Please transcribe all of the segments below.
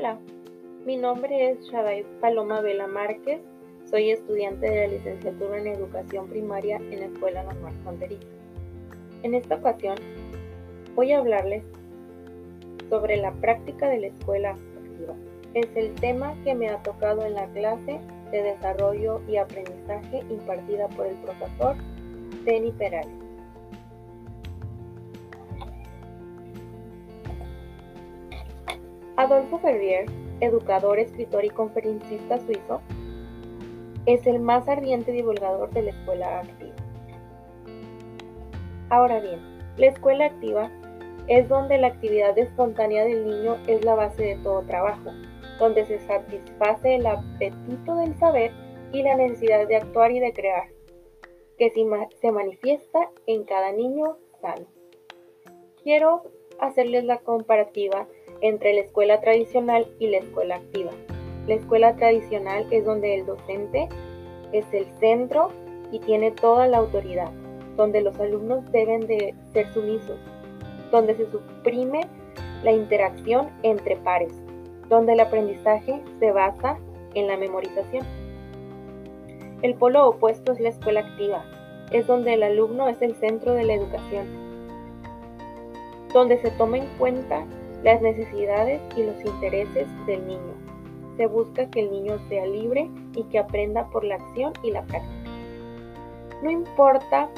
Hola, mi nombre es Shaday Paloma Vela Márquez. Soy estudiante de la licenciatura en Educación Primaria en la Escuela Normal Fronteriza. En esta ocasión voy a hablarles sobre la práctica de la escuela activa. Es el tema que me ha tocado en la clase de desarrollo y aprendizaje impartida por el profesor Denny Perales. Adolfo Ferrier, educador, escritor y conferencista suizo, es el más ardiente divulgador de la escuela activa. Ahora bien, la escuela activa es donde la actividad espontánea del niño es la base de todo trabajo, donde se satisface el apetito del saber y la necesidad de actuar y de crear, que se manifiesta en cada niño sano. Quiero hacerles la comparativa entre la escuela tradicional y la escuela activa. La escuela tradicional es donde el docente es el centro y tiene toda la autoridad, donde los alumnos deben de ser sumisos, donde se suprime la interacción entre pares, donde el aprendizaje se basa en la memorización. El polo opuesto es la escuela activa, es donde el alumno es el centro de la educación, donde se toma en cuenta las necesidades y los intereses del niño. Se busca que el niño sea libre y que aprenda por la acción y la práctica. No importa,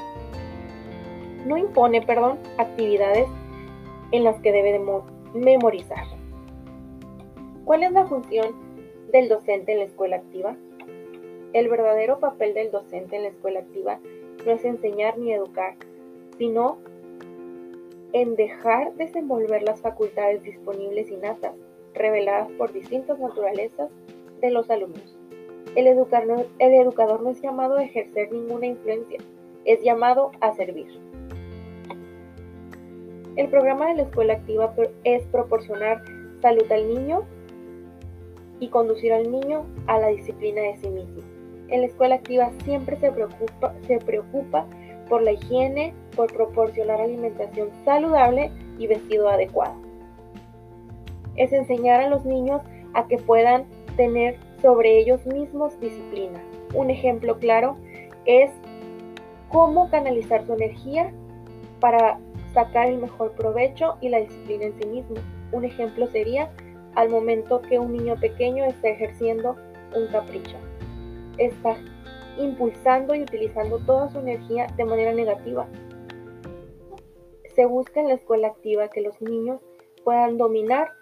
no impone, perdón, actividades en las que debe de memorizar. ¿Cuál es la función del docente en la escuela activa? El verdadero papel del docente en la escuela activa no es enseñar ni educar, sino en dejar desenvolver las facultades disponibles innatas, reveladas por distintas naturalezas de los alumnos. El educador, no es llamado a ejercer ninguna influencia, es llamado a servir. El programa de la escuela activa es proporcionar salud al niño y conducir al niño a la disciplina de sí mismo. En la escuela activa siempre se preocupa por la higiene, por proporcionar alimentación saludable y vestido adecuado. Es enseñar a los niños a que puedan tener sobre ellos mismos disciplina. Un ejemplo claro es cómo canalizar su energía para sacar el mejor provecho y la disciplina en sí mismo. Un ejemplo sería al momento que un niño pequeño está ejerciendo un capricho. Está impulsando y utilizando toda su energía de manera negativa. Se busca en la escuela activa que los niños puedan dominar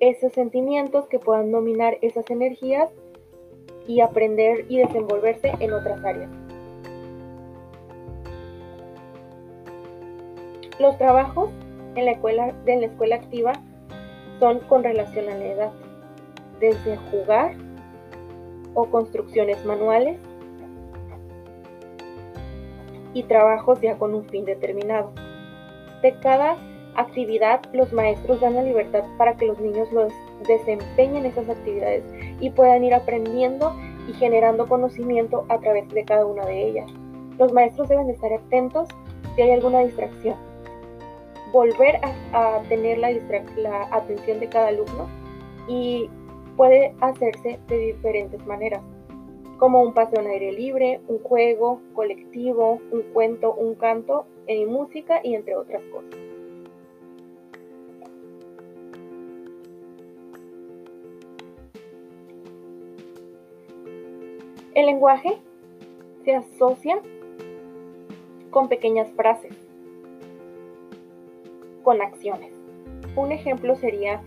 esos sentimientos, que puedan dominar esas energías y aprender y desenvolverse en otras áreas. Los trabajos en la escuela, en la escuela activa son con relación a la edad, desde jugar o construcciones manuales y trabajos ya con un fin determinado. De cada actividad, los maestros dan la libertad para que los niños los desempeñen esas actividades y puedan ir aprendiendo y generando conocimiento a través de cada una de ellas. Los maestros deben estar atentos si hay alguna distracción. Volver a, tener la, la atención de cada alumno y puede hacerse de diferentes maneras, como un paseo en aire libre, un juego colectivo, un cuento, un canto, en música y entre otras cosas. El lenguaje se asocia con pequeñas frases, con acciones. Un ejemplo sería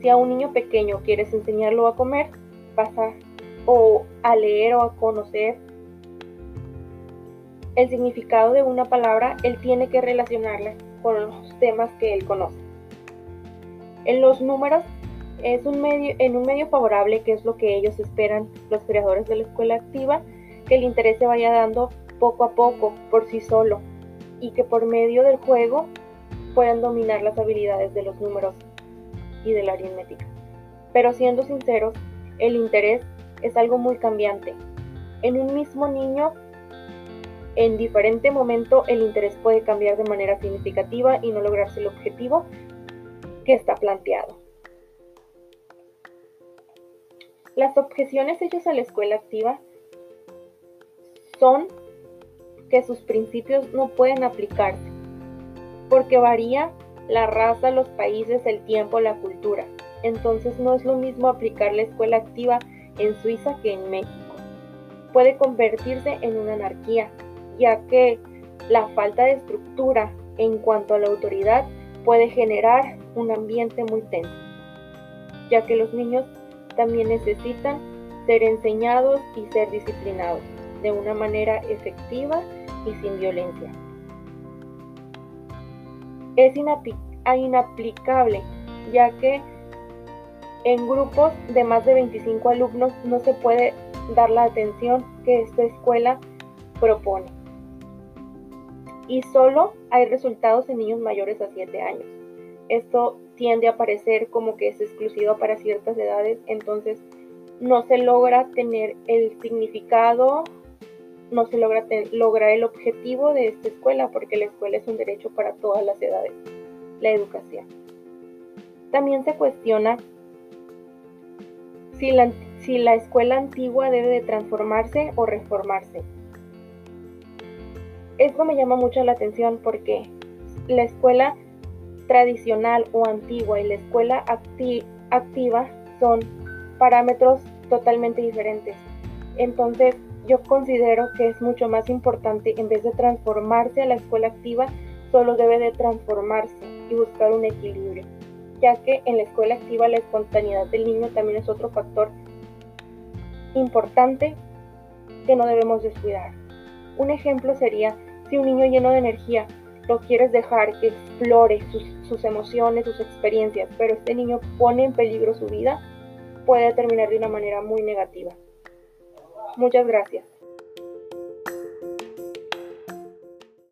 si a un niño pequeño quieres enseñarlo a comer, pasa o a leer o a conocer el significado de una palabra, él tiene que relacionarla con los temas que él conoce. En los números es un medio, en un medio favorable, que es lo que ellos esperan, los creadores de la escuela activa, que el interés se vaya dando poco a poco, por sí solo, y que por medio del juego puedan dominar las habilidades de los números y de la aritmética. Pero siendo sinceros, el interés es algo muy cambiante. En un mismo niño, en diferente momento, el interés puede cambiar de manera significativa y no lograrse el objetivo que está planteado. Las objeciones hechas a la escuela activa son que sus principios no pueden aplicarse, porque varía la raza, los países, el tiempo, la cultura. Entonces no es lo mismo aplicar la escuela activa en Suiza que en México. Puede convertirse en una anarquía, ya que la falta de estructura en cuanto a la autoridad puede generar un ambiente muy tenso, ya que los niños también necesitan ser enseñados y ser disciplinados de una manera efectiva y sin violencia. Es inaplicable, ya que en grupos de más de 25 alumnos no se puede dar la atención que esta escuela propone. Y solo hay resultados en niños mayores a 7 años. Esto tiende a parecer como que es exclusivo para ciertas edades, entonces no se logra tener el significado no se logra lograr el objetivo de esta escuela porque la escuela es un derecho para todas las edades, la educación. También se cuestiona si la, si la escuela antigua debe de transformarse o reformarse. Esto me llama mucho la atención porque la escuela tradicional o antigua y la escuela activa son parámetros totalmente diferentes. Entonces, yo considero que es mucho más importante, en vez de transformarse a la escuela activa, solo debe de transformarse y buscar un equilibrio, ya que en la escuela activa la espontaneidad del niño también es otro factor importante que no debemos descuidar. Un ejemplo sería si un niño lleno de energía lo quieres dejar que explore sus, sus emociones, sus experiencias, pero este niño pone en peligro su vida, puede terminar de una manera muy negativa. Muchas gracias.